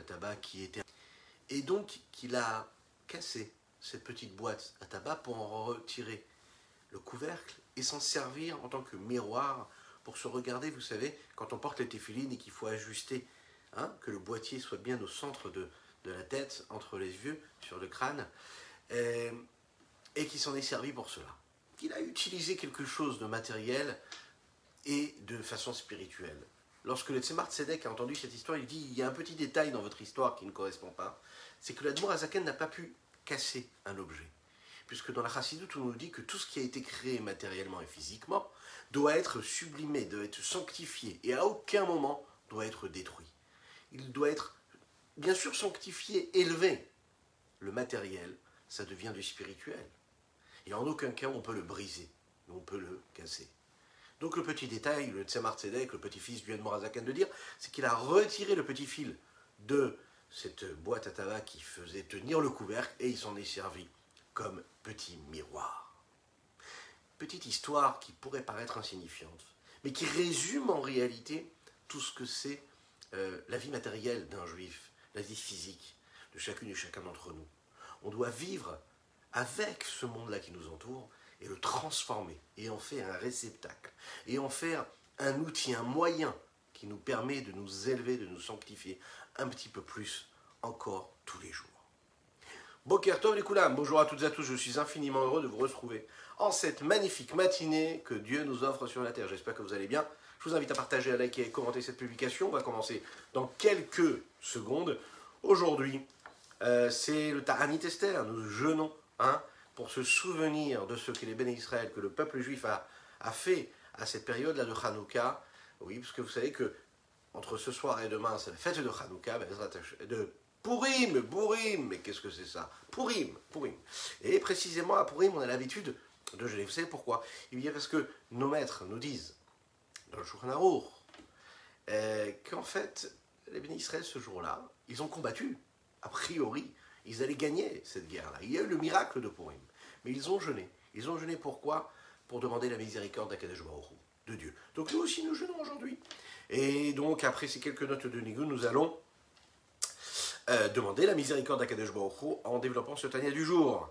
tabac qui était... Et donc qu'il a cassé cette petite boîte à tabac pour en retirer le couvercle et s'en servir en tant que miroir pour se regarder, vous savez, quand on porte les téphilines et qu'il faut ajuster, hein, que le boîtier soit bien au centre de, la tête, entre les yeux, sur le crâne, et, et qui s'en est servi pour cela. Il a utilisé quelque chose de matériel et de façon spirituelle. Lorsque le Tzemar Tzedek a entendu cette histoire, il dit il y a un petit détail dans votre histoire qui ne correspond pas, c'est que l'Admour Azaken n'a pas pu casser un objet. Puisque dans la Chassidut, on nous dit que tout ce qui a été créé matériellement et physiquement doit être sublimé, doit être sanctifié, et à aucun moment doit être détruit. Il doit être, bien sûr, sanctifié, élevé. Le matériel, ça devient du spirituel. Et en aucun cas on peut le briser, on peut le casser. Donc le petit détail, le Tzemar Tzedek, le petit-fils du Morazakan de dire, c'est qu'il a retiré le petit fil de cette boîte à tabac qui faisait tenir le couvercle et il s'en est servi comme petit miroir. Petite histoire qui pourrait paraître insignifiante, mais qui résume en réalité tout ce que c'est euh, la vie matérielle d'un juif, la vie physique de chacune et chacun d'entre nous. On doit vivre avec ce monde-là qui nous entoure et le transformer et en faire un réceptacle et en faire un outil, un moyen qui nous permet de nous élever, de nous sanctifier un petit peu plus encore tous les jours. Les Koulam, bonjour à toutes et à tous, je suis infiniment heureux de vous retrouver en cette magnifique matinée que Dieu nous offre sur la terre. J'espère que vous allez bien. Je vous invite à partager, à liker et commenter cette publication. On va commencer dans quelques secondes. Aujourd'hui, euh, c'est le Taranit Esther. Nous jeûnons hein, pour se souvenir de ce que les béné Israël, que le peuple juif a, a fait à cette période-là de Hanouka. Oui, parce que vous savez que entre ce soir et demain, c'est la fête de Hanouka, de Purim, Purim, mais qu'est-ce que c'est ça? Purim, Purim. Et précisément à Purim, on a l'habitude de jeûner. Vous savez pourquoi? Il bien parce que nos maîtres nous disent, dans le Shulchan euh, qu'en fait, les béné Israël, ce jour-là, ils ont combattu, a priori, ils allaient gagner cette guerre-là. Il y a eu le miracle de Purim. Mais ils ont jeûné. Ils ont jeûné pourquoi? Pour demander la miséricorde d'Akadosh de Dieu. Donc nous aussi, nous jeûnons aujourd'hui. Et donc, après ces quelques notes de Nigun, nous allons euh, demander la miséricorde d'Akadosh en développant ce Tania du jour.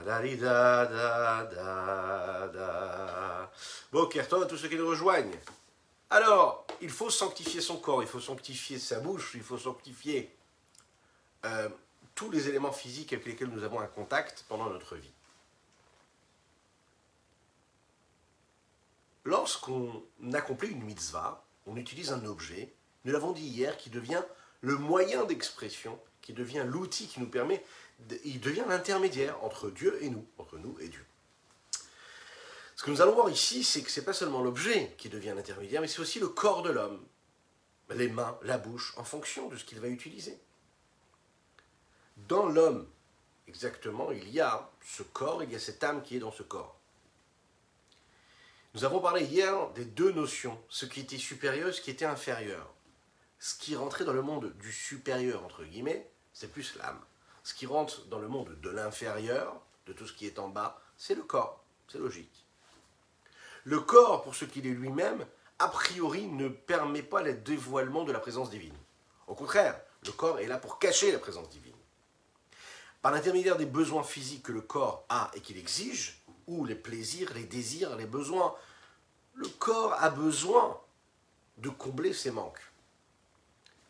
da Bokerton à tous ceux qui nous rejoignent. Alors, il faut sanctifier son corps, il faut sanctifier sa bouche, il faut sanctifier euh, tous les éléments physiques avec lesquels nous avons un contact pendant notre vie. Lorsqu'on accomplit une mitzvah, on utilise un objet, nous l'avons dit hier, qui devient le moyen d'expression, qui devient l'outil qui nous permet il devient l'intermédiaire entre Dieu et nous, entre nous et Dieu. Ce que nous allons voir ici, c'est que ce n'est pas seulement l'objet qui devient l'intermédiaire, mais c'est aussi le corps de l'homme, les mains, la bouche, en fonction de ce qu'il va utiliser. Dans l'homme, exactement, il y a ce corps, il y a cette âme qui est dans ce corps. Nous avons parlé hier des deux notions, ce qui était supérieur, ce qui était inférieur. Ce qui rentrait dans le monde du supérieur, entre guillemets, c'est plus l'âme. Ce qui rentre dans le monde de l'inférieur, de tout ce qui est en bas, c'est le corps. C'est logique. Le corps, pour ce qu'il est lui-même, a priori ne permet pas le dévoilement de la présence divine. Au contraire, le corps est là pour cacher la présence divine. Par l'intermédiaire des besoins physiques que le corps a et qu'il exige, ou les plaisirs, les désirs, les besoins, le corps a besoin de combler ses manques.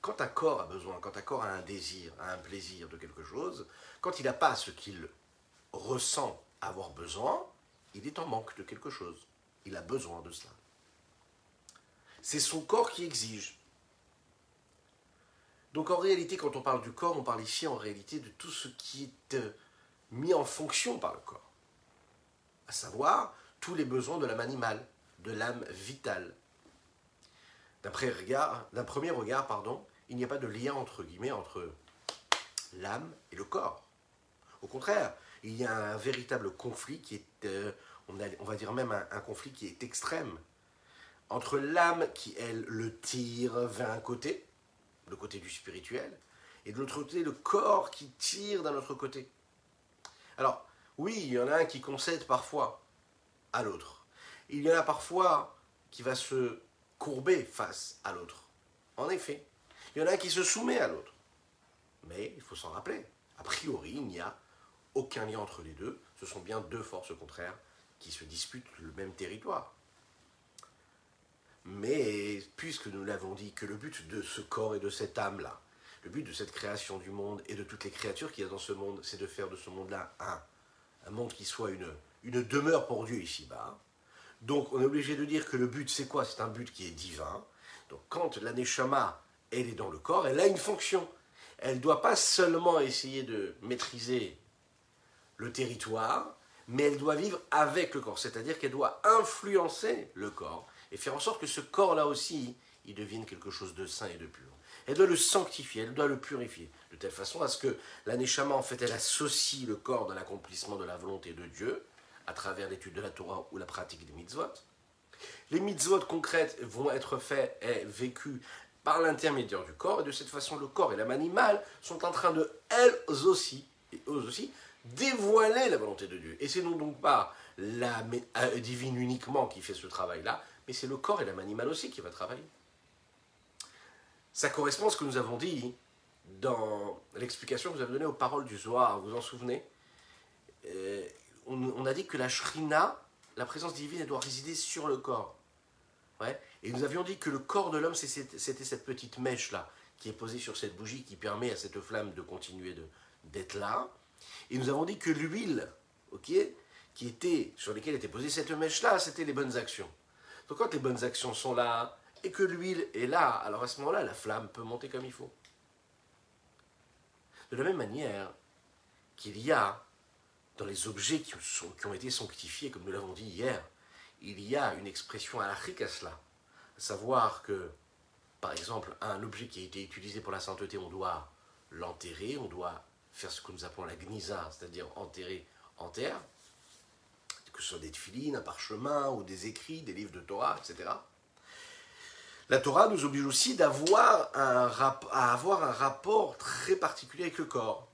Quand un corps a besoin, quand un corps a un désir, a un plaisir de quelque chose, quand il n'a pas ce qu'il ressent avoir besoin, il est en manque de quelque chose. Il a besoin de cela. C'est son corps qui exige. Donc en réalité, quand on parle du corps, on parle ici en réalité de tout ce qui est euh, mis en fonction par le corps. À savoir tous les besoins de l'âme animale, de l'âme vitale. D'un premier regard, pardon, il n'y a pas de lien entre guillemets entre l'âme et le corps. Au contraire, il y a un véritable conflit qui est, euh, on, va dire même un, conflit qui est extrême, entre l'âme qui, elle, le tire vers un côté, le côté du spirituel, et de l'autre côté, le corps qui tire d'un autre côté. Alors, oui, il y en a un qui concède parfois à l'autre. Il y en a parfois qui va se courber face à l'autre. En effet, il y en a un qui se soumet à l'autre. Mais il faut s'en rappeler, a priori, il n'y a aucun lien entre les deux. Ce sont bien deux forces contraires qui se disputent le même territoire. Mais puisque nous l'avons dit que le but de ce corps et de cette âme-là, le but de cette création du monde et de toutes les créatures qu'il y a dans ce monde, c'est de faire de ce monde-là un, monde qui soit une, une demeure pour Dieu ici-bas. Donc on est obligé de dire que le but c'est quoi? C'est un but qui est divin. Donc quand l'aneshama, elle est dans le corps, elle a une fonction. Elle ne doit pas seulement essayer de maîtriser le territoire, mais elle doit vivre avec le corps, c'est-à-dire qu'elle doit influencer le corps et faire en sorte que ce corps-là aussi, il devienne quelque chose de sain et de pur. Elle doit le sanctifier, elle doit le purifier, de telle façon à ce que l'aneshama, en fait, elle associe le corps dans l'accomplissement de la volonté de Dieu, à travers l'étude de la Torah ou la pratique des mitzvot. Les mitzvot concrètes vont être faites et vécues par l'intermédiaire du corps, et de cette façon, le corps et l'âme animale sont en train de, elles aussi, et eux aussi, dévoiler la volonté de Dieu. Et c'est non donc pas la euh, divine uniquement qui fait ce travail-là, mais c'est le corps et l'âme animale aussi qui va travailler. Ça correspond à ce que nous avons dit dans l'explication que vous avez donnée aux paroles du Zohar, vous vous en souvenez? Euh, on, a dit que la shrina, la présence divine, elle doit résider sur le corps. Et nous avions dit que le corps de l'homme, c'était cette petite mèche-là, qui est posée sur cette bougie, qui permet à cette flamme de continuer d'être là. Et nous avons dit que l'huile, ok, qui était, sur lesquelles était posée cette mèche-là, c'était les bonnes actions. Donc quand les bonnes actions sont là, et que l'huile est là, alors à ce moment-là, la flamme peut monter comme il faut. De la même manière qu'il y a dans les objets qui, ont été sanctifiés, comme nous l'avons dit hier, il y a une expression alachique à cela. À savoir que, par exemple, un objet qui a été utilisé pour la sainteté, on doit l'enterrer, on doit faire ce que nous appelons la gnisa, c'est-à-dire enterrer en terre, que ce soit des tefilines, un parchemin ou des écrits, des livres de Torah, etc. La Torah nous oblige aussi à avoir un rapport très particulier avec le corps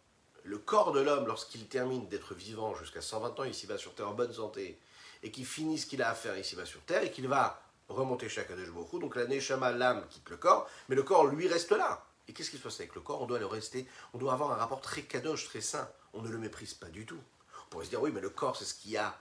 le corps de l'homme, lorsqu'il termine d'être vivant jusqu'à 120 ans ici-bas sur Terre en bonne santé, et qu'il finit ce qu'il a à faire ici-bas sur Terre, et qu'il va remonter chaque année donc la Neshama, l'âme, quitte le corps, mais le corps, lui, reste là. Et qu'est-ce qui se passe avec le corps? On doit le rester, on doit avoir un rapport très kadosh, très sain. On ne le méprise pas du tout. On pourrait se dire, oui, mais le corps, c'est ce qui a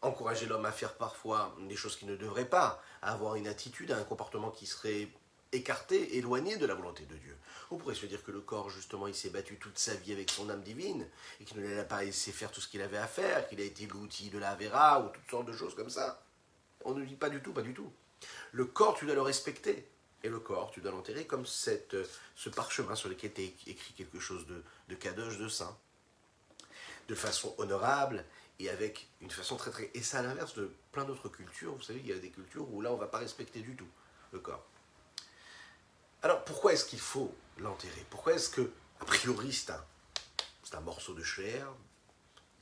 encouragé l'homme à faire parfois des choses qu'il ne devrait pas, à avoir une attitude, un comportement qui serait écarté, éloigné de la volonté de Dieu. On pourrait se dire que le corps, justement, il s'est battu toute sa vie avec son âme divine, et qu'il ne l'a pas laissé faire tout ce qu'il avait à faire, qu'il a été l'outil de la vera, ou toutes sortes de choses comme ça. On ne dit pas du tout, pas du tout. Le corps, tu dois le respecter. Et le corps, tu dois l'enterrer comme cette, ce parchemin sur lequel est écrit quelque chose de, de kadosh, de saint. De façon honorable et avec une façon très très... Et c'est à l'inverse de plein d'autres cultures. Vous savez, il y a des cultures où là, on ne va pas respecter du tout le corps. Alors pourquoi est-ce qu'il faut l'enterrer? Pourquoi est-ce que, a priori, c'est un, morceau de chair,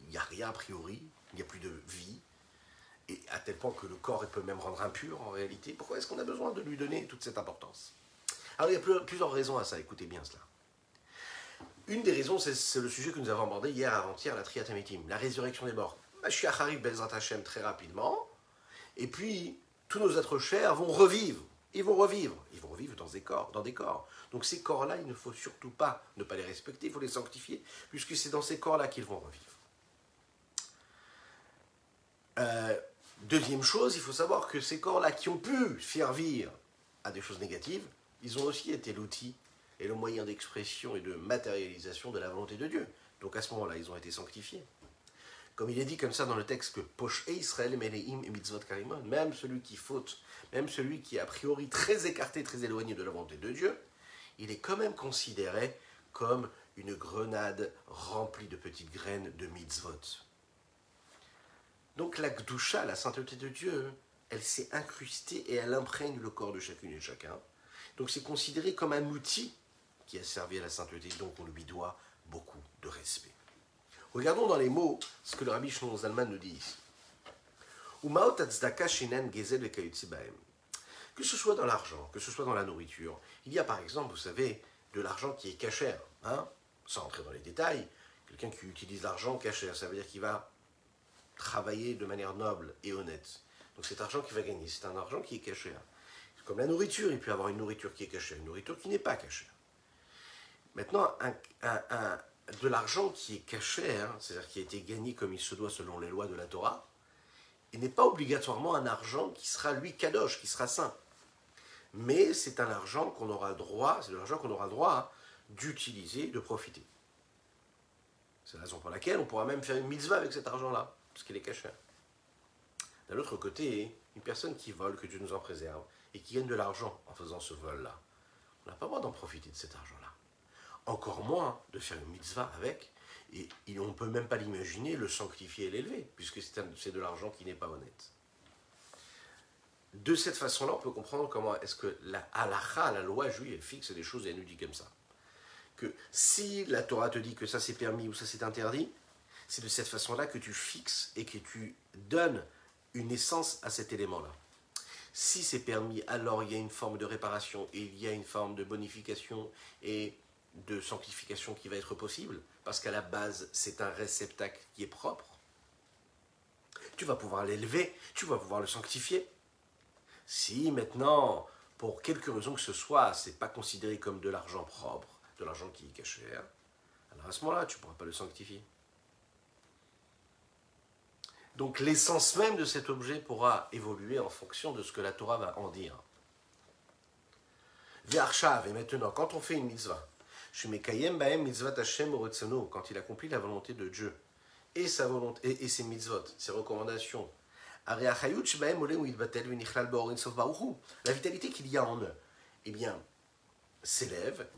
il n'y a rien a priori, il n'y a plus de vie, et à tel point que le corps peut même rendre impur en réalité, pourquoi est-ce qu'on a besoin de lui donner toute cette importance? Alors il y a plusieurs raisons à ça, écoutez bien cela. Une des raisons, c'est le sujet que nous avons abordé hier avant-hier, la triatamitim, la résurrection des morts. Mashiach arrive Bezrat Hashem très rapidement, et puis tous nos êtres chers vont revivre ils vont revivre. Ils vont revivre dans des corps. Dans des corps. Donc ces corps-là, il ne faut surtout pas ne pas les respecter, il faut les sanctifier, puisque c'est dans ces corps-là qu'ils vont revivre. Euh, deuxième chose, il faut savoir que ces corps-là qui ont pu servir à des choses négatives, ils ont aussi été l'outil et le moyen d'expression et de matérialisation de la volonté de Dieu. Donc à ce moment-là, ils ont été sanctifiés. Comme il est dit comme ça dans le texte que Poche Israël Meleim et Mitzvot Karimon, même celui qui faute, même celui qui est a priori très écarté, très éloigné de la volonté de Dieu, il est quand même considéré comme une grenade remplie de petites graines de mitzvot. Donc la Gdusha, la sainteté de Dieu, elle s'est incrustée et elle imprègne le corps de chacune et de chacun. Donc c'est considéré comme un outil qui a servi à la sainteté, donc on lui doit beaucoup de respect. Regardons dans les mots ce que le rabbi Shlomo Zalman nous dit ici. Que ce soit dans l'argent, que ce soit dans la nourriture, il y a par exemple, vous savez, de l'argent qui est cachère, hein, sans entrer dans les détails. Quelqu'un qui utilise l'argent cachère, ça veut dire qu'il va travailler de manière noble et honnête. Donc cet argent qu'il va gagner, c'est un argent qui est cachère. Comme la nourriture, il peut avoir une nourriture qui est cachée, une nourriture qui n'est pas cachée. Maintenant, de l'argent qui est caché, hein, c'est-à-dire qui a été gagné comme il se doit selon les lois de la Torah, il n'est pas obligatoirement un argent qui sera lui kadosh, qui sera saint. Mais c'est un argent qu'on aura droit, c'est l'argent qu'on aura droit d'utiliser, de profiter. C'est la raison pour laquelle on pourra même faire une mitzvah avec cet argent-là, parce qu'il est caché. D'un autre côté, une personne qui vole, que Dieu nous en préserve, et qui gagne de l'argent en faisant ce vol-là, on n'a pas le droit d'en profiter de cet argent-là encore moins de faire une mitzvah avec, et, on ne peut même pas l'imaginer, le sanctifier et l'élever, puisque c'est de l'argent qui n'est pas honnête. De cette façon-là, on peut comprendre comment est-ce que la halacha, la loi juive, fixe des choses et elle nous dit comme ça. Que si la Torah te dit que ça c'est permis ou ça c'est interdit, c'est de cette façon-là que tu fixes et que tu donnes une essence à cet élément-là. Si c'est permis, alors il y a une forme de réparation et il y a une forme de bonification et de sanctification qui va être possible, parce qu'à la base, c'est un réceptacle qui est propre. Tu vas pouvoir l'élever, tu vas pouvoir le sanctifier. Si maintenant, pour quelque raison que ce soit, c'est pas considéré comme de l'argent propre, de l'argent qui est caché, alors à ce moment-là, tu ne pourras pas le sanctifier. Donc l'essence même de cet objet pourra évoluer en fonction de ce que la Torah va en dire. V'arshav, et maintenant, quand on fait une mitzvah, quand il accomplit la volonté de Dieu et sa volonté et, ses mitzvot, ses recommandations. La vitalité qu'il y a en eux, eh bien, s'élève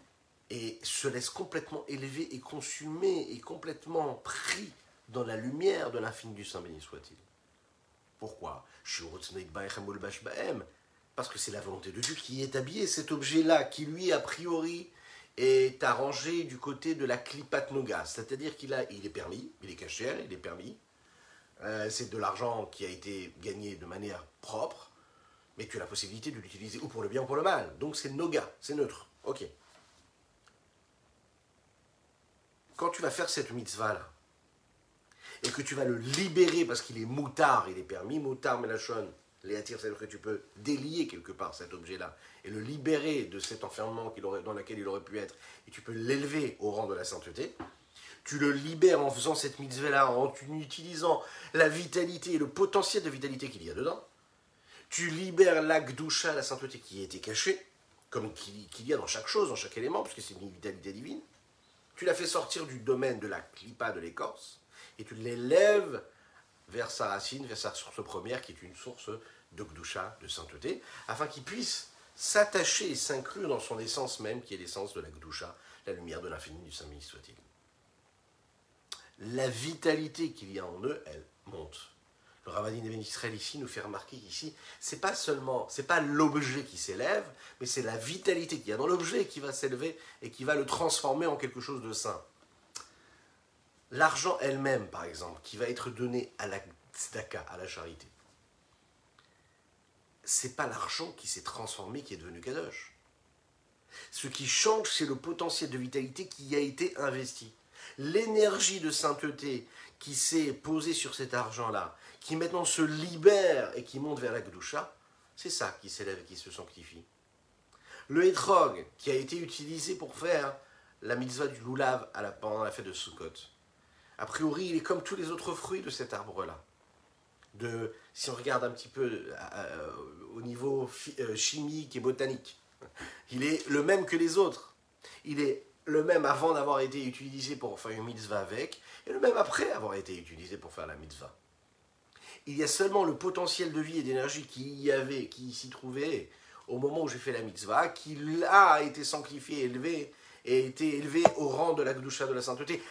et se laisse complètement élever et consumer et complètement pris dans la lumière de l'infini du Saint béni soit-il. Pourquoi? Parce que c'est la volonté de Dieu qui est habillé cet objet-là, qui lui, a priori, est arrangé du côté de la klipat noga, c'est-à-dire qu'il a, il est permis, il est caché, il est permis. Euh, c'est de l'argent qui a été gagné de manière propre, mais tu as la possibilité de l'utiliser ou pour le bien ou pour le mal. Donc c'est noga, c'est neutre. Ok. Quand tu vas faire cette mitzvah là, et que tu vas le libérer parce qu'il est moutard, il est permis, moutard melachon, Léatir, c'est-à-dire que tu peux délier quelque part cet objet-là et le libérer de cet enfermement aurait, dans lequel il aurait pu être, et tu peux l'élever au rang de la sainteté. Tu le libères en faisant cette mitzvah-là, en utilisant la vitalité et le potentiel de vitalité qu'il y a dedans. Tu libères l'agdusha, la sainteté qui était cachée, comme qu'il y a dans chaque chose, dans chaque élément, puisque c'est une vitalité divine. Tu la fais sortir du domaine de la clipa, de l'écorce, et tu l'élèves vers sa racine, vers sa source première, qui est une source de Gdusha, de sainteté, afin qu'il puisse s'attacher et s'inclure dans son essence même, qui est l'essence de la Gdusha, la lumière de l'infini du Saint béni soit-il. La vitalité qu'il y a en eux, elle monte. Le Ravadin Ben Israël ici nous fait remarquer qu'ici, c'est pas seulement, c'est pas l'objet qui s'élève, mais c'est la vitalité qu'il y a dans l'objet qui va s'élever et qui va le transformer en quelque chose de saint. L'argent elle-même, par exemple, qui va être donné à la tzedaka, à la charité, c'est pas l'argent qui s'est transformé qui est devenu kadosh. Ce qui change, c'est le potentiel de vitalité qui a été investi. L'énergie de sainteté qui s'est posée sur cet argent-là, qui maintenant se libère et qui monte vers la Gdusha, c'est ça qui s'élève et qui se sanctifie. Le hétrog, qui a été utilisé pour faire la mitzvah du loulav pendant la fête de Sukkot, a priori, il est comme tous les autres fruits de cet arbre-là. Si on regarde un petit peu euh, euh, au niveau euh, chimique et botanique, Il est le même que les autres. Il est le même avant d'avoir été utilisé pour faire une mitzvah avec, et le même après avoir été utilisé pour faire la mitzvah. Il y a seulement le potentiel de vie et d'énergie qui y avait, qui s'y trouvait au moment où j'ai fait la mitzvah, qui a été sanctifié, élevé, et été élevé au rang de la gdusha de la sainteté,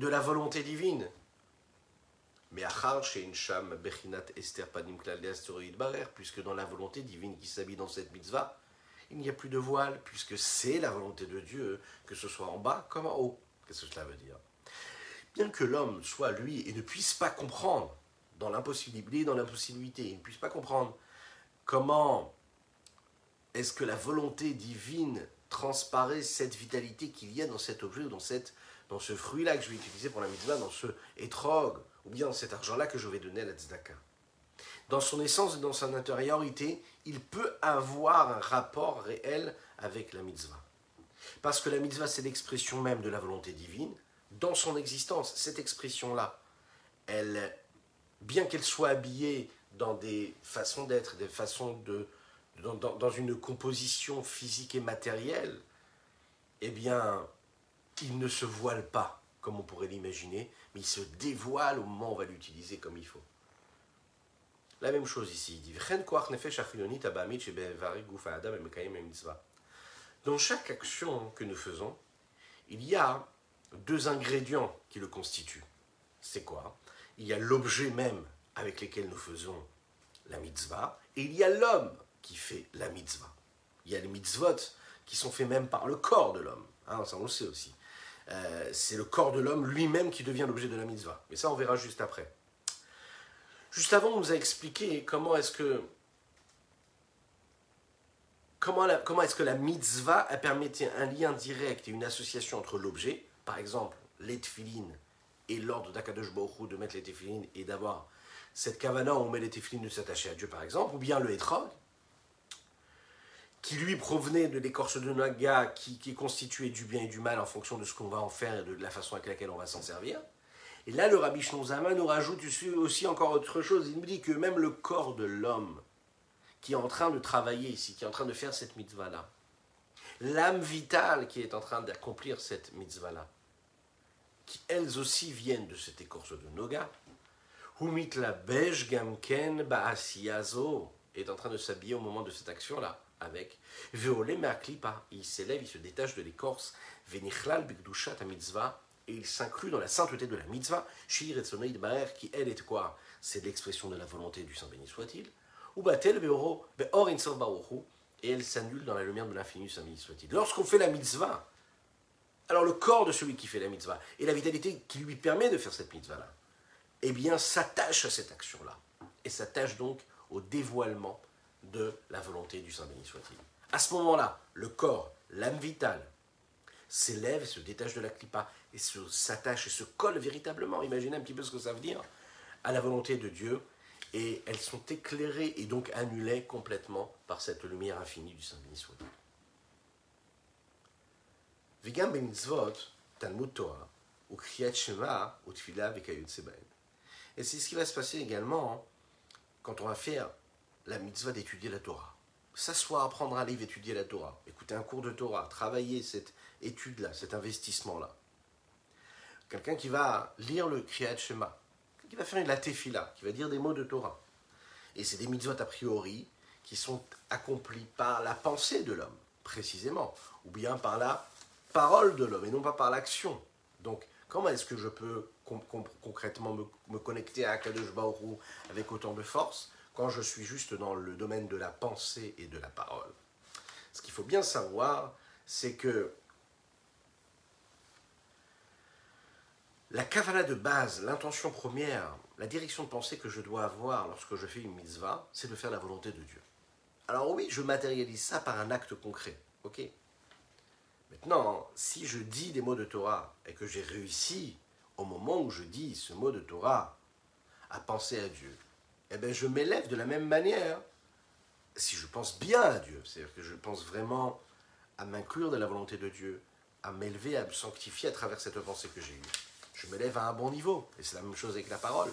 de la volonté divine. Mais puisque dans la volonté divine qui s'habille dans cette mitzvah, il n'y a plus de voile, puisque c'est la volonté de Dieu, que ce soit en bas comme en haut. Qu'est-ce que cela veut dire? Bien que l'homme soit lui et ne puisse pas comprendre, dans l'impossibilité, dans l'impossibilité, il ne puisse pas comprendre comment est-ce que la volonté divine transparaît cette vitalité qu'il y a dans cet objet ou dans, cette, dans ce fruit-là que je vais utiliser pour la mitzvah, dans ce étrog, ou bien dans cet argent-là que je vais donner à la tzedaka. Dans son essence et dans son intériorité, il peut avoir un rapport réel avec la mitzvah. Parce que la mitzvah, c'est l'expression même de la volonté divine. Dans son existence, cette expression-là, elle, bien qu'elle soit habillée dans des façons d'être, des façons de, dans, une composition physique et matérielle, eh bien, il ne se voile pas, comme on pourrait l'imaginer, mais il se dévoile au moment où on va l'utiliser comme il faut. La même chose ici, il dit Dans chaque action que nous faisons, il y a deux ingrédients qui le constituent. C'est quoi? Il y a l'objet même avec lequel nous faisons la mitzvah, et il y a l'homme qui fait la mitzvah. Il y a les mitzvot qui sont faits même par le corps de l'homme. Hein, ça on le sait aussi. Euh, c'est le corps de l'homme lui-même qui devient l'objet de la mitzvah. Mais ça on verra juste après. Juste avant, on nous a expliqué comment est-ce que comment, comment est-ce que la mitzvah a permis un lien direct et une association entre l'objet, par exemple les et l'ordre d'Akadosh Baruch de mettre les et d'avoir cette kavana où on met les de s'attacher à Dieu par exemple, ou bien le etrog, qui lui provenait de l'écorce de naga, qui, est constituée du bien et du mal en fonction de ce qu'on va en faire et de la façon avec laquelle on va s'en servir. Et là, le Rabbi Shnonzama nous rajoute aussi encore autre chose. Il nous dit que même le corps de l'homme qui est en train de travailler ici, qui est en train de faire cette mitzvah-là, l'âme vitale qui est en train d'accomplir cette mitzvah-là, qui elles aussi viennent de cette écorce de Noga, Humit la gamken est en train de s'habiller au moment de cette action-là avec Veolé Merklipa, il s'élève, il se détache de l'écorce, Venichlal Bigdushat mitzvah, et il s'inclut dans la sainteté de la mitzvah, Shir et qui elle est quoi? C'est l'expression de la volonté du Saint béni soit-il, ou Batel et elle s'annule dans la lumière de l'infini Saint béni soit-il. Lorsqu'on fait la mitzvah, alors le corps de celui qui fait la mitzvah et la vitalité qui lui permet de faire cette mitzvah-là, eh bien s'attache à cette action-là, et s'attache donc au dévoilement de la volonté du Saint béni soit-il. À ce moment-là, le corps, l'âme vitale, s'élève, se détache de la clipa et s'attache et se colle véritablement, imaginez un petit peu ce que ça veut dire, à la volonté de Dieu, et elles sont éclairées et donc annulées complètement par cette lumière infinie du Saint béni soit-il. Et c'est ce qui va se passer également quand on va faire la mitzvah d'étudier la Torah. S'asseoir, prendre un livre, étudier la Torah, écouter un cours de Torah, travailler cette étude-là, cet investissement-là. Quelqu'un qui va lire le Kriyat Shema, qui va faire une latefila, qui va dire des mots de Torah. Et c'est des mitzvot a priori qui sont accomplis par la pensée de l'homme, précisément, ou bien par la parole de l'homme, et non pas par l'action. Donc, comment est-ce que je peux concrètement me, connecter à Akadosh Baoru avec autant de force? Quand je suis juste dans le domaine de la pensée et de la parole. Ce qu'il faut bien savoir, c'est que la kavala de base, l'intention première, la direction de pensée que je dois avoir lorsque je fais une mitzvah, c'est de faire la volonté de Dieu. Alors oui, je matérialise ça par un acte concret, ok? Maintenant, si je dis des mots de Torah et que j'ai réussi au moment où je dis ce mot de Torah à penser à Dieu, eh bien, je m'élève de la même manière si je pense bien à Dieu. C'est-à-dire que je pense vraiment à m'inclure dans la volonté de Dieu, à m'élever, à me sanctifier à travers cette pensée que j'ai eue. Je m'élève à un bon niveau. Et c'est la même chose avec la parole.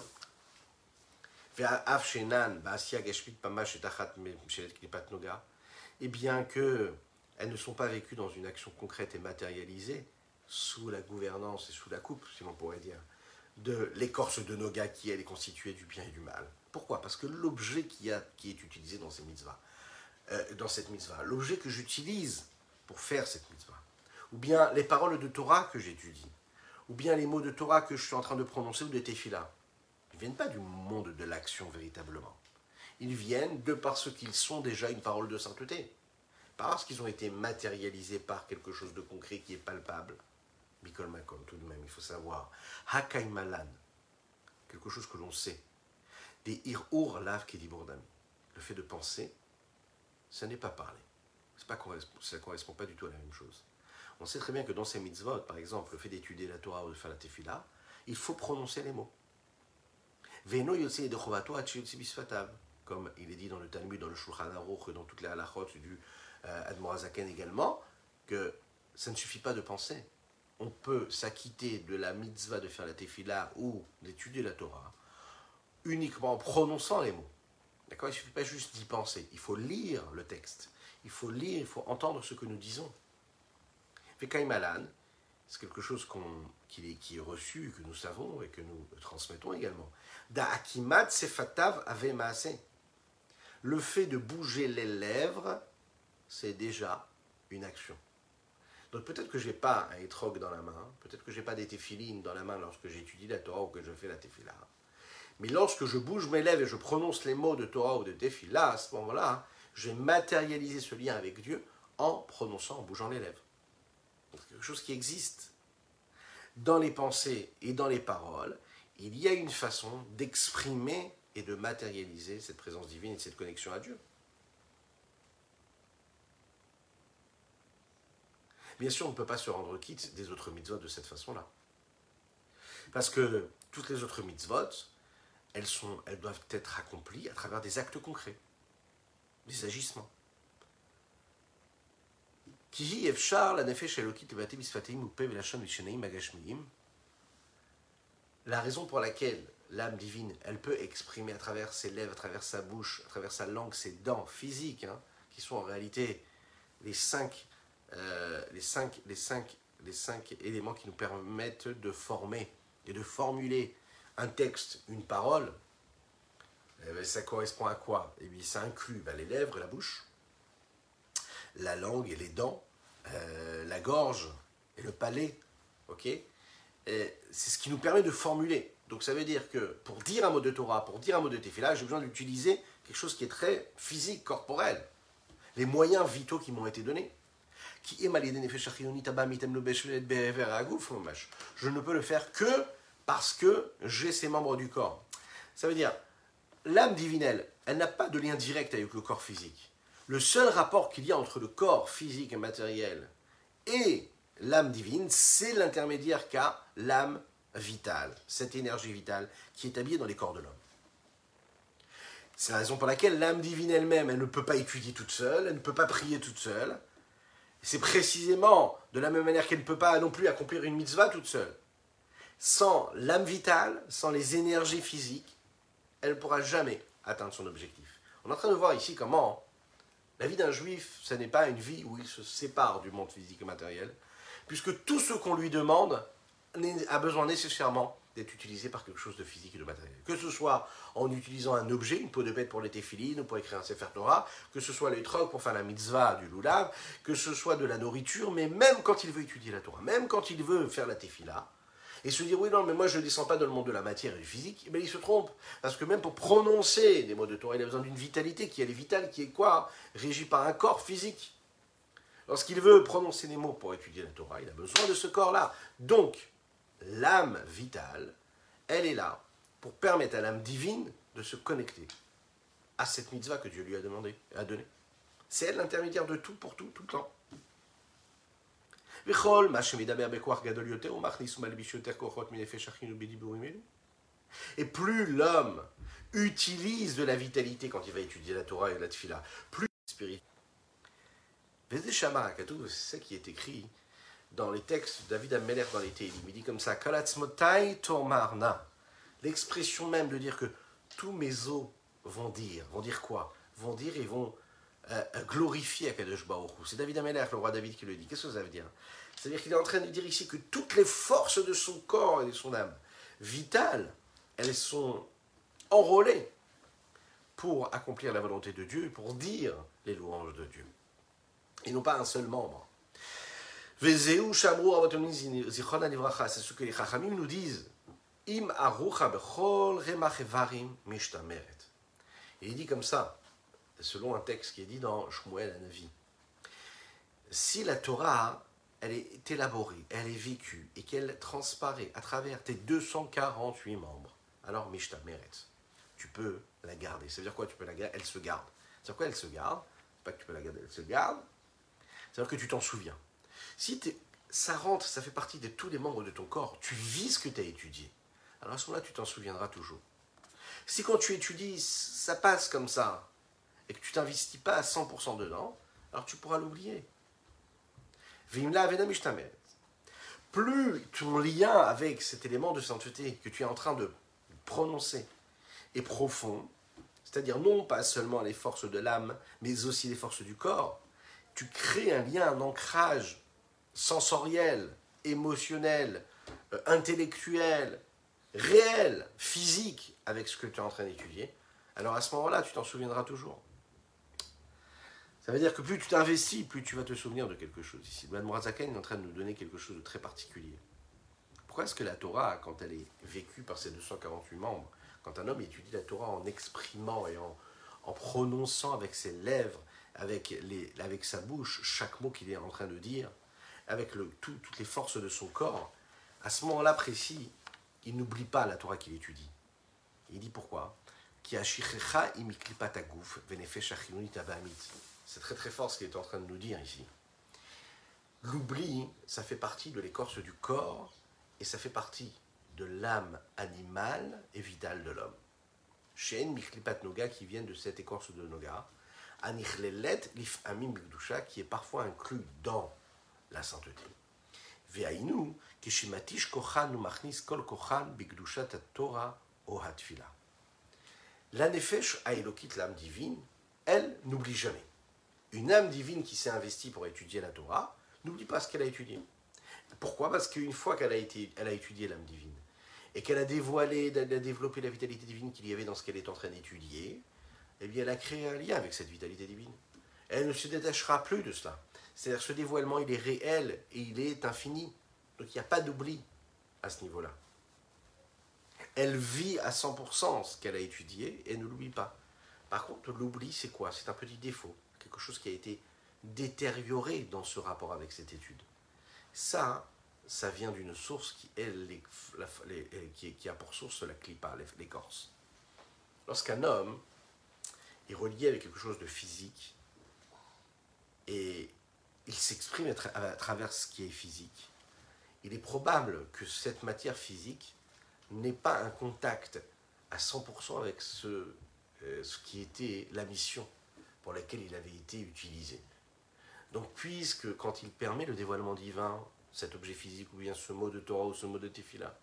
Et bien que elles ne sont pas vécues dans une action concrète et matérialisée, sous la gouvernance et sous la coupe, si l'on pourrait dire, de l'écorce de Noga qui, elle, est constituée du bien et du mal. Pourquoi? Parce que l'objet qui, est utilisé dans euh, dans cette mitzvah, l'objet que j'utilise pour faire cette mitzvah, ou bien les paroles de Torah que j'étudie, ou bien les mots de Torah que je suis en train de prononcer ou de tefila, ils ne viennent pas du monde de l'action véritablement. Ils viennent de parce qu'ils sont déjà une parole de sainteté, parce qu'ils ont été matérialisés par quelque chose de concret qui est palpable. Mikol Makom, tout de même, il faut savoir. Hakai Malan, quelque chose que l'on sait. Des Ir-Ur Lav Kediburdami. Le fait de penser, ça n'est pas parler. Pas, ça ne correspond pas du tout à la même chose. On sait très bien que dans ces mitzvot, par exemple, le fait d'étudier la Torah ou de faire la tefillah, il faut prononcer les mots. Veno de comme il est dit dans le Talmud, dans le Shulchan Aruch, dans toutes les halachot du euh, Admorazaken également, que ça ne suffit pas de penser. On peut s'acquitter de la mitzvah de faire la tefillah ou d'étudier la Torah uniquement en prononçant les mots. D'accord? Il ne suffit pas juste d'y penser. Il faut lire le texte. Il faut lire, il faut entendre ce que nous disons. Malan, c'est quelque chose qui, est, qui, reçu, que nous savons et que nous transmettons également. Da'akimat sefatav ave Le fait de bouger les lèvres, c'est déjà une action. Donc peut-être que je n'ai pas un étrog dans la main, peut-être que je n'ai pas des téphilines dans la main lorsque j'étudie la Torah ou que je fais la tefila. Mais lorsque je bouge mes lèvres et je prononce les mots de Torah ou de tefila, à ce moment-là, je vais matérialiser ce lien avec Dieu en prononçant, en bougeant les lèvres. C'est quelque chose qui existe. Dans les pensées et dans les paroles, il y a une façon d'exprimer et de matérialiser cette présence divine et cette connexion à Dieu. Bien sûr, on ne peut pas se rendre quitte des autres mitzvot de cette façon-là. Parce que toutes les autres mitzvot, elles, sont, elles doivent être accomplies à travers des actes concrets, des agissements. La raison pour laquelle l'âme divine, elle peut exprimer à travers ses lèvres, à travers sa bouche, à travers sa langue, ses dents physiques, hein, qui sont en réalité les cinq, euh, les, cinq, les, cinq, les cinq éléments qui nous permettent de former et de formuler un texte, une parole, eh ben, ça correspond à quoi? Eh bien, ça inclut ben, les lèvres et la bouche, la langue et les dents, euh, la gorge et le palais. Ok? C'est ce qui nous permet de formuler. Donc ça veut dire que pour dire un mot de Torah, pour dire un mot de Tefillah, j'ai besoin d'utiliser quelque chose qui est très physique, corporel. Les moyens vitaux qui m'ont été donnés. Je ne peux le faire que parce que j'ai ces membres du corps. Ça veut dire, l'âme divinelle, elle n'a pas de lien direct avec le corps physique. Le seul rapport qu'il y a entre le corps physique et matériel et l'âme divine, c'est l'intermédiaire qu'a l'âme vitale, cette énergie vitale qui est habillée dans les corps de l'homme. C'est la raison pour laquelle l'âme divine elle-même, elle ne peut pas étudier toute seule, elle ne peut pas prier toute seule. C'est précisément de la même manière qu'elle ne peut pas non plus accomplir une mitzvah toute seule. Sans l'âme vitale, sans les énergies physiques, elle ne pourra jamais atteindre son objectif. On est en train de voir ici comment la vie d'un juif, ce n'est pas une vie où il se sépare du monde physique et matériel, puisque tout ce qu'on lui demande a besoin nécessairement d'être utilisé par quelque chose de physique et de matériel. Que ce soit en utilisant un objet, une peau de bête pour les téphilines ou pour écrire un Sefer Torah, que ce soit les trocs pour faire la mitzvah du lulav, que ce soit de la nourriture, mais même quand il veut étudier la Torah, même quand il veut faire la tefila, et se dire oui non mais moi je ne descends pas dans le monde de la matière et physique, mais eh il se trompe parce que même pour prononcer des mots de Torah, il a besoin d'une vitalité qui est vitale, qui est quoi? Régie par un corps physique. Lorsqu'il veut prononcer des mots pour étudier la Torah, il a besoin de ce corps-là. Donc l'âme vitale, elle est là pour permettre à l'âme divine de se connecter à cette mitzvah que Dieu lui a a donné. C'est elle l'intermédiaire de tout pour tout, tout le temps. Et plus l'homme utilise de la vitalité quand il va étudier la Torah et la Tfila, plus spirituel. C'est ça qui est écrit dans les textes de David Ameller dans les Télim. Il dit comme ça L'expression même de dire que tous mes os vont dire, vont dire quoi? Vont dire et vont euh, glorifier Akadosh Baruch. C'est David Amelech, le roi David, qui le dit. Qu'est-ce que ça veut dire? C'est-à-dire qu'il est en train de dire ici que toutes les forces de son corps et de son âme vitales, elles sont enrôlées pour accomplir la volonté de Dieu, pour dire les louanges de Dieu. Et non pas un seul membre. C'est ce que les Chachamim nous disent. Et il dit comme ça, selon un texte qui est dit dans Shmuel Anavi. Si la Torah, elle est élaborée, elle est vécue et qu'elle transparaît à travers tes 248 membres, alors Mishtameret, tu peux la garder. Ça veut dire quoi Tu peux la garder? Elle se garde. C'est quoi elle se garde? Pas que tu peux la garder, elle se garde. C'est-à-dire que tu t'en souviens. Si ça rentre, ça fait partie de tous les membres de ton corps, tu vis ce que tu as étudié. Alors à ce moment-là, tu t'en souviendras toujours. Si quand tu étudies, ça passe comme ça, et que tu t'investis pas à 100% dedans, alors tu pourras l'oublier. Plus ton lien avec cet élément de sainteté que tu es en train de prononcer est profond, c'est-à-dire non pas seulement les forces de l'âme, mais aussi les forces du corps, tu crées un lien, un ancrage sensoriel, émotionnel, euh, intellectuel, réel, physique avec ce que tu es en train d'étudier, alors à ce moment-là, tu t'en souviendras toujours. Ça veut dire que plus tu t'investis, plus tu vas te souvenir de quelque chose. Ici, le est en train de nous donner quelque chose de très particulier. Pourquoi est-ce que la Torah, quand elle est vécue par ses 248 membres, quand un homme étudie la Torah en exprimant et en, prononçant avec ses lèvres, avec, sa bouche, chaque mot qu'il est en train de dire, avec toutes les forces de son corps, à ce moment-là précis, il n'oublie pas la Torah qu'il étudie. Il dit pourquoi? C'est très très fort ce qu'il est en train de nous dire ici. L'oubli, ça fait partie de l'écorce du corps et ça fait partie de l'âme animale et vitale de l'homme. Shen Miklipat Noga qui vient de cette écorce de Noga, Anichlelet Lif Amim Bigdusha qui est parfois inclus dans la sainteté. Ve'ainu, kishimatish kochan machnis kol kochan bigdushat Torah o hatfila. La nefesh aelokit, l'âme divine, elle n'oublie jamais. Une âme divine qui s'est investie pour étudier la Torah n'oublie pas ce qu'elle a étudié. Pourquoi? Parce qu'une fois qu'elle a, étudié l'âme divine et qu'elle a dévoilé, elle a développé la vitalité divine qu'il y avait dans ce qu'elle est en train d'étudier, eh bien elle a créé un lien avec cette vitalité divine. Elle ne se détachera plus de cela. C'est-à-dire ce dévoilement, il est réel et il est infini. Donc il n'y a pas d'oubli à ce niveau-là. Elle vit à 100% ce qu'elle a étudié et ne l'oublie pas. Par contre, l'oubli, c'est quoi? C'est un petit défaut, quelque chose qui a été détérioré dans ce rapport avec cette étude. Ça, ça vient d'une source qui, elle, qui, a pour source la clipa, l'écorce. Lorsqu'un homme est relié avec quelque chose de physique, et il s'exprime à travers ce qui est physique. Il est probable que cette matière physique n'ait pas un contact à 100% avec euh, ce qui était la mission pour laquelle il avait été utilisé. Donc puisque quand il permet le dévoilement divin, cet objet physique ou bien ce mot de Torah ou ce mot de Tefillah,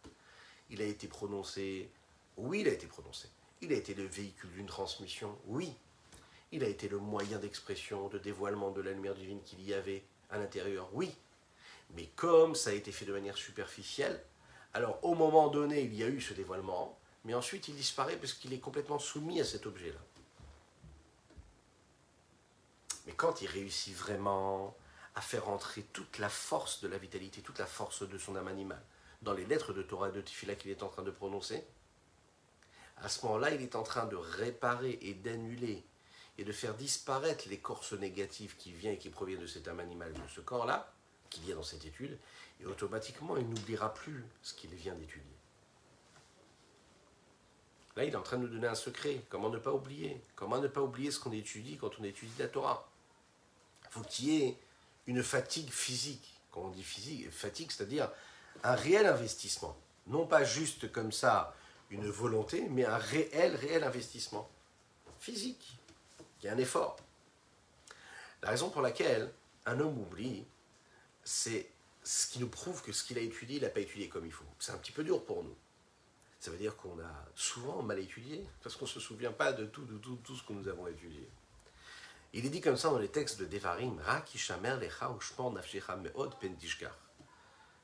il a été prononcé, oui il a été prononcé, il a été le véhicule d'une transmission, oui, il a été le moyen d'expression, de dévoilement de la lumière divine qu'il y avait à l'intérieur, oui. Mais comme ça a été fait de manière superficielle, alors au moment donné, il y a eu ce dévoilement, mais ensuite il disparaît parce qu'il est complètement soumis à cet objet-là. Mais quand il réussit vraiment à faire entrer toute la force de la vitalité, toute la force de son âme animale dans les lettres de Torah de Tifila qu'il est en train de prononcer, à ce moment-là, il est en train de réparer et d'annuler et de faire disparaître l'écorce négative qui vient et qui provient de cet âme animal, de ce corps-là, qui vient dans cette étude, et automatiquement il n'oubliera plus ce qu'il vient d'étudier. Là, il est en train de nous donner un secret. Comment ne pas oublier? Comment ne pas oublier ce qu'on étudie quand on étudie la Torah? Faut qu'il y ait une fatigue physique. Quand on dit physique, fatigue, c'est-à-dire un réel investissement. Non pas juste comme ça une volonté, mais un réel, réel investissement physique. Il y a un effort. La raison pour laquelle un homme oublie, c'est ce qui nous prouve que ce qu'il a étudié, il n'a pas étudié comme il faut. C'est un petit peu dur pour nous. Ça veut dire qu'on a souvent mal étudié, parce qu'on ne se souvient pas de tout, de tout, tout ce que nous avons étudié. Il est dit comme ça dans les textes de Devarim, Rakishamer lecha ushmor nafshecha meod pentishkar.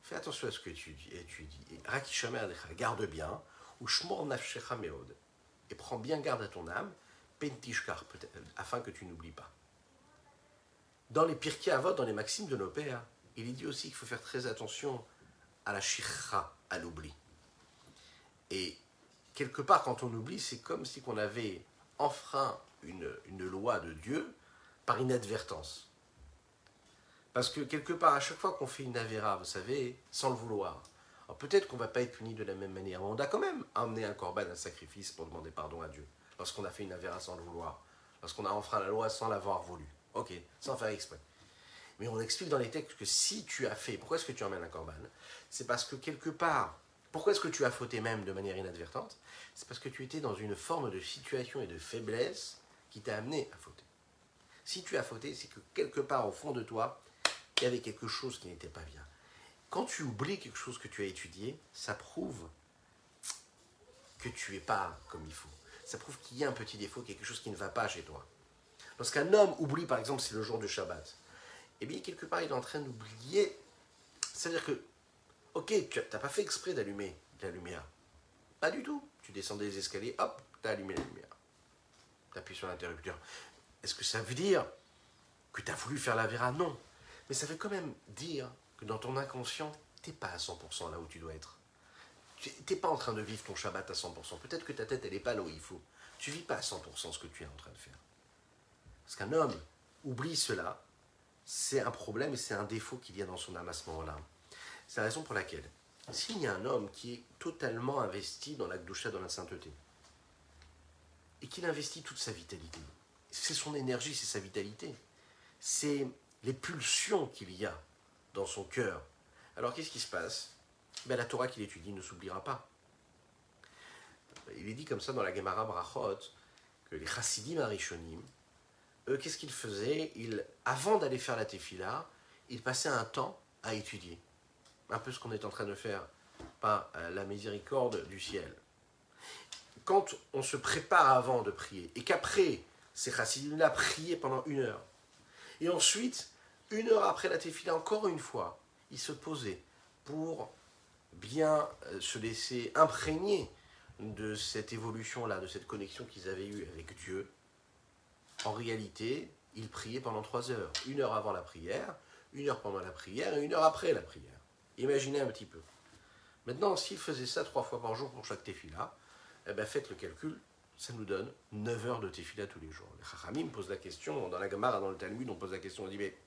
Fais attention à ce que tu dis Rakishamer lecha, garde bien, ushmor nafshecha meod. Et prends bien garde à ton âme, pentishkar, afin que tu n'oublies pas. Dans les Pirkei Avot, dans les maximes de nos pères, il est dit aussi qu'il faut faire très attention à la shikha, à l'oubli. Et quelque part, quand on oublie, c'est comme si on avait enfreint une, une loi de Dieu par inadvertance. Parce que quelque part, à chaque fois qu'on fait une avéra, vous savez, sans le vouloir, peut-être qu'on ne va pas être puni de la même manière, mais on a quand même amené un corban, un sacrifice pour demander pardon à Dieu, lorsqu'on a fait une avéra sans le vouloir, lorsqu'on a enfreint la loi sans l'avoir voulu. Ok, sans faire exprès. Mais on explique dans les textes que si tu as fait, pourquoi est-ce que tu emmènes un corban? C'est parce que quelque part, pourquoi est-ce que tu as fauté même de manière inadvertante? C'est parce que tu étais dans une forme de situation et de faiblesse qui t'a amené à fauter. Si tu as fauté, c'est que quelque part au fond de toi, il y avait quelque chose qui n'était pas bien. Quand tu oublies quelque chose que tu as étudié, ça prouve que tu n'es pas comme il faut. Ça prouve qu'il y a un petit défaut, quelque chose qui ne va pas chez toi. Lorsqu'un homme oublie, par exemple, c'est le jour du Shabbat, eh bien, quelque part, il est en train d'oublier. C'est-à-dire que, ok, tu n'as pas fait exprès d'allumer la lumière. Pas du tout. Tu descendais les escaliers, hop, tu as allumé la lumière. Tu appuies sur l'interrupteur. Est-ce que ça veut dire que tu as voulu faire la vera? Non. Mais ça veut quand même dire que dans ton inconscient, tu n'es pas à 100% là où tu dois être. Tu n'es pas en train de vivre ton Shabbat à 100%. Peut-être que ta tête, elle n'est pas là où il faut. Tu vis pas à 100% ce que tu es en train de faire. Parce qu'un homme oublie cela, c'est un problème et c'est un défaut qu'il y a dans son âme à ce moment-là. C'est la raison pour laquelle, s'il y a un homme qui est totalement investi dans la dans la sainteté, et qu'il investit toute sa vitalité, c'est son énergie, c'est sa vitalité, c'est les pulsions qu'il y a dans son cœur. Alors qu'est-ce qui se passe? Ben, La Torah qu'il étudie ne s'oubliera pas. Il est dit comme ça dans la Gemara Brachot que les chassidim arishonim, eux, qu'est-ce qu'ils faisaient? Ils, Avant d'aller faire la tefila, ils passaient un temps à étudier. Un peu ce qu'on est en train de faire par euh, la miséricorde du ciel. Quand on se prépare avant de prier, et qu'après, ces chassidim-là priaient pendant une heure, et ensuite, une heure après la tefila, encore une fois, ils se posaient pour bien euh, se laisser imprégner de cette évolution-là, de cette connexion qu'ils avaient eue avec Dieu, en réalité, il priait pendant trois heures. Une heure avant la prière, une heure pendant la prière et une heure après la prière. Imaginez un petit peu. Maintenant, s'il faisait ça trois fois par jour pour chaque tefila, eh ben faites le calcul, ça nous donne 9 heures de tefila tous les jours. Les Chachamim posent la question, dans la Gemara, dans le Talmud, on pose la question, on dit, mais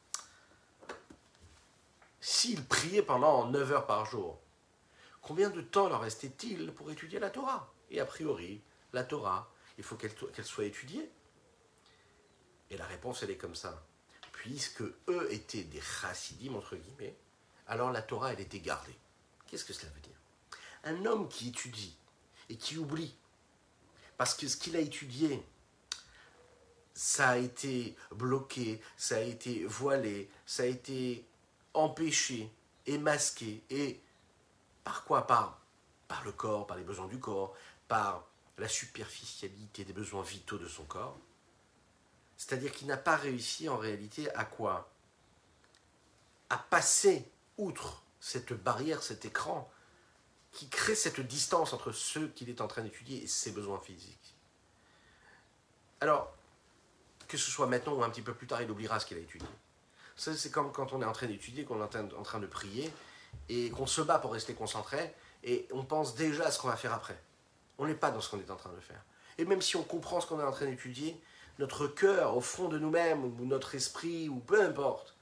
s'il priait pendant 9 heures par jour, combien de temps leur restait-il pour étudier la Torah? Et a priori, la Torah, il faut qu'elle soit étudiée. Et la réponse, elle est comme ça. Puisque eux étaient des chassidim, entre guillemets, alors la Torah, elle était gardée. Qu'est-ce que cela veut dire? Un homme qui étudie et qui oublie, parce que ce qu'il a étudié, ça a été bloqué, ça a été voilé, ça a été empêché et masqué. Et par quoi? Par, par le corps, par les besoins du corps, par la superficialité des besoins vitaux de son corps. C'est-à-dire qu'il n'a pas réussi en réalité à quoi? À passer outre cette barrière, cet écran, qui crée cette distance entre ce qu'il est en train d'étudier et ses besoins physiques. Alors, que ce soit maintenant ou un petit peu plus tard, il oubliera ce qu'il a étudié. C'est comme quand on est en train d'étudier, qu'on est en train de prier, et qu'on se bat pour rester concentré, et on pense déjà à ce qu'on va faire après. On n'est pas dans ce qu'on est en train de faire. Et même si on comprend ce qu'on est en train d'étudier, notre cœur, au fond de nous-mêmes, ou notre esprit, ou peu importe,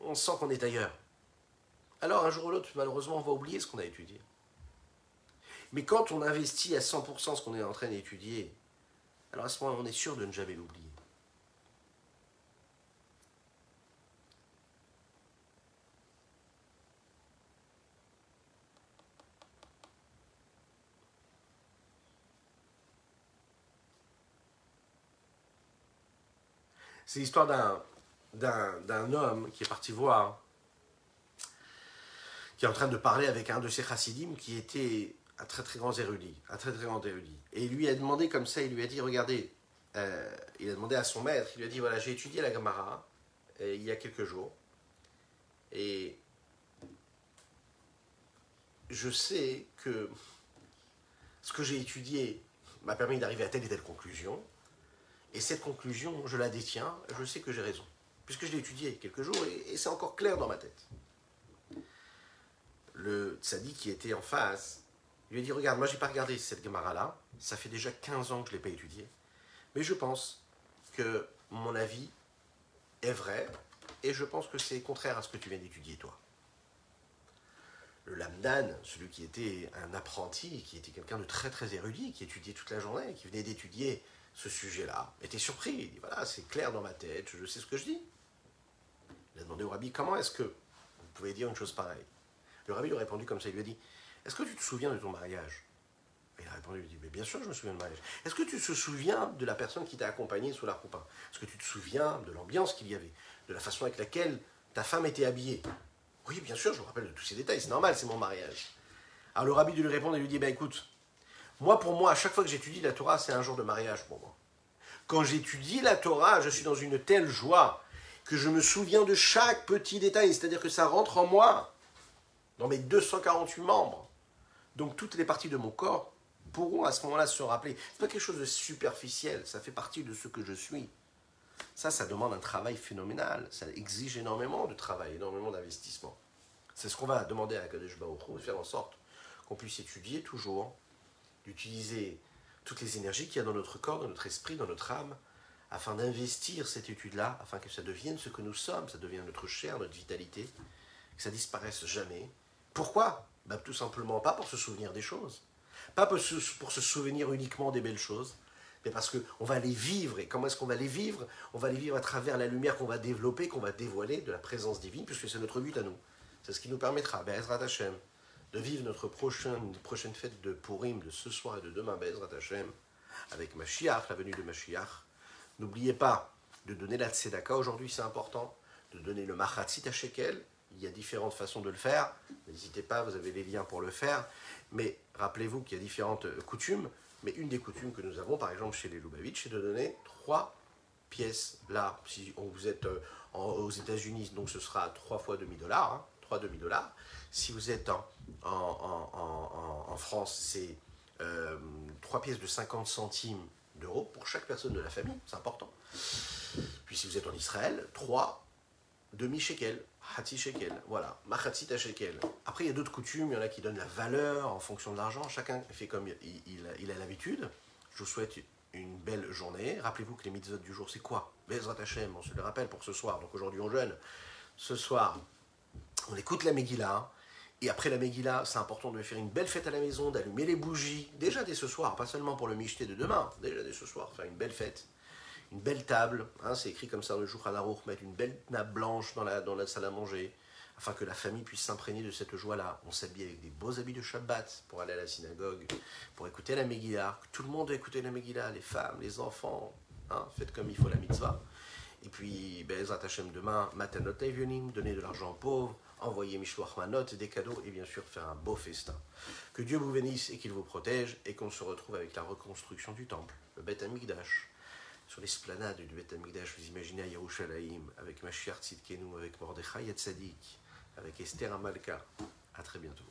on sent qu'on est ailleurs. Alors un jour ou l'autre, malheureusement, on va oublier ce qu'on a étudié. Mais quand on investit à 100% ce qu'on est en train d'étudier, alors à ce moment-là, on est sûr de ne jamais l'oublier. C'est l'histoire d'un homme qui est parti voir, qui est en train de parler avec un de ses chassidim qui était un très très grand érudit, un très très grand érudit. Et il lui a demandé comme ça, il lui a dit, regardez, euh, il a demandé à son maître, il lui a dit voilà, j'ai étudié la Gemara euh, il y a quelques jours, et je sais que ce que j'ai étudié m'a permis d'arriver à telle et telle conclusion, et cette conclusion, je la détiens, je sais que j'ai raison, puisque je l'ai étudié quelques jours, et, c'est encore clair dans ma tête. Le tzaddik qui était en face, lui a dit, regarde, moi j'ai pas regardé cette Gemara-là, ça fait déjà 15 ans que je ne l'ai pas étudiée, mais je pense que mon avis est vrai, et je pense que c'est contraire à ce que tu viens d'étudier, toi. Le Lamdan, celui qui était un apprenti, qui était quelqu'un de très très érudit, qui étudiait toute la journée, qui venait d'étudier ce sujet-là, était surpris. Il dit voilà, c'est clair dans ma tête, je sais ce que je dis. Il a demandé au rabbi comment est-ce que vous pouvez dire une chose pareille? Le rabbi lui a répondu comme ça il lui a dit Est-ce que tu te souviens de ton mariage? Il a répondu, il dit, mais bien sûr, je me souviens de mariage. Est-ce que tu te souviens de la personne qui t'a accompagné sous la roupa Est-ce que tu te souviens de l'ambiance qu'il y avait De la façon avec laquelle ta femme était habillée? Oui, bien sûr, je me rappelle de tous ces détails, c'est normal, c'est mon mariage. Alors le rabbi lui répond et lui dit, ben écoute, moi pour moi, à chaque fois que j'étudie la Torah, c'est un jour de mariage pour moi. Quand j'étudie la Torah, je suis dans une telle joie que je me souviens de chaque petit détail, c'est-à-dire que ça rentre en moi, dans mes 248 membres. Donc toutes les parties de mon corps pourront à ce moment-là se rappeler. C'est pas quelque chose de superficiel, ça fait partie de ce que je suis. Ça, ça demande un travail phénoménal, ça exige énormément de travail, énormément d'investissement. C'est ce qu'on va demander à Kadesh Baruch de faire en sorte qu'on puisse étudier toujours, d'utiliser toutes les énergies qu'il y a dans notre corps, dans notre esprit, dans notre âme, afin d'investir cette étude-là, afin que ça devienne ce que nous sommes, ça devienne notre chair, notre vitalité, que ça disparaisse jamais. Pourquoi? Bah, Tout simplement pas pour se souvenir des choses, pas pour se, souvenir uniquement des belles choses, mais parce qu'on va les vivre. Et comment est-ce qu'on va les vivre? On va les vivre à travers la lumière qu'on va développer, qu'on va dévoiler de la présence divine, puisque c'est notre but à nous. C'est ce qui nous permettra, Be'ezrat Hashem, de vivre notre prochaine, prochaine fête de Purim de ce soir et de demain, Be'ezrat Hashem, avec Mashiach, la venue de Mashiach. N'oubliez pas de donner la tzedaka aujourd'hui, c'est important, de donner le machatzit à Shekel. Il y a différentes façons de le faire. N'hésitez pas, vous avez les liens pour le faire. Mais rappelez-vous qu'il y a différentes euh, coutumes, mais une des coutumes que nous avons, par exemple chez les Lubavitch, c'est de donner trois pièces là. Si vous êtes euh, aux États-Unis, donc ce sera trois fois demi dollars, hein, trois demi dollars. Si vous êtes en, France, c'est euh, trois pièces de 50 centimes d'euros pour chaque personne de la famille, c'est important. Puis si vous êtes en Israël, trois demi-shekel. Hati shekel, voilà, machatzit shekel. Après, il y a d'autres coutumes, il y en a qui donnent la valeur en fonction de l'argent, chacun fait comme il, a l'habitude. Je vous souhaite une belle journée. Rappelez-vous que les mitzvot du jour, c'est quoi? Bezrat Hashem, on se le rappelle pour ce soir, donc aujourd'hui on jeûne. Ce soir, on écoute la Megillah, et après la Megillah, c'est important de faire une belle fête à la maison, d'allumer les bougies, déjà dès ce soir, pas seulement pour le michté de demain, déjà dès ce soir, faire une belle fête une belle table, hein, c'est écrit comme ça le jour Aruch, mettre une belle nappe blanche dans la, dans la salle à manger, afin que la famille puisse s'imprégner de cette joie-là. On s'habille avec des beaux habits de Shabbat pour aller à la synagogue, pour écouter la Megillah. Tout le monde doit écouter la Megillah, les femmes, les enfants. Hein, faites comme il faut la mitzvah. Et puis, Bezrat Hashem demain, Matanot Evionim, donner de l'argent aux pauvres, envoyer Mishloach Manot, des cadeaux et bien sûr faire un beau festin. Que Dieu vous bénisse et qu'il vous protège et qu'on se retrouve avec la reconstruction du temple, le Beth Amikdash sur l'esplanade du Beth Amikdash, vous imaginez à Yerushalayim, avec Mashiach Tzidkenu, avec Mordechai Tzadik, avec Esther Amalka. À très bientôt.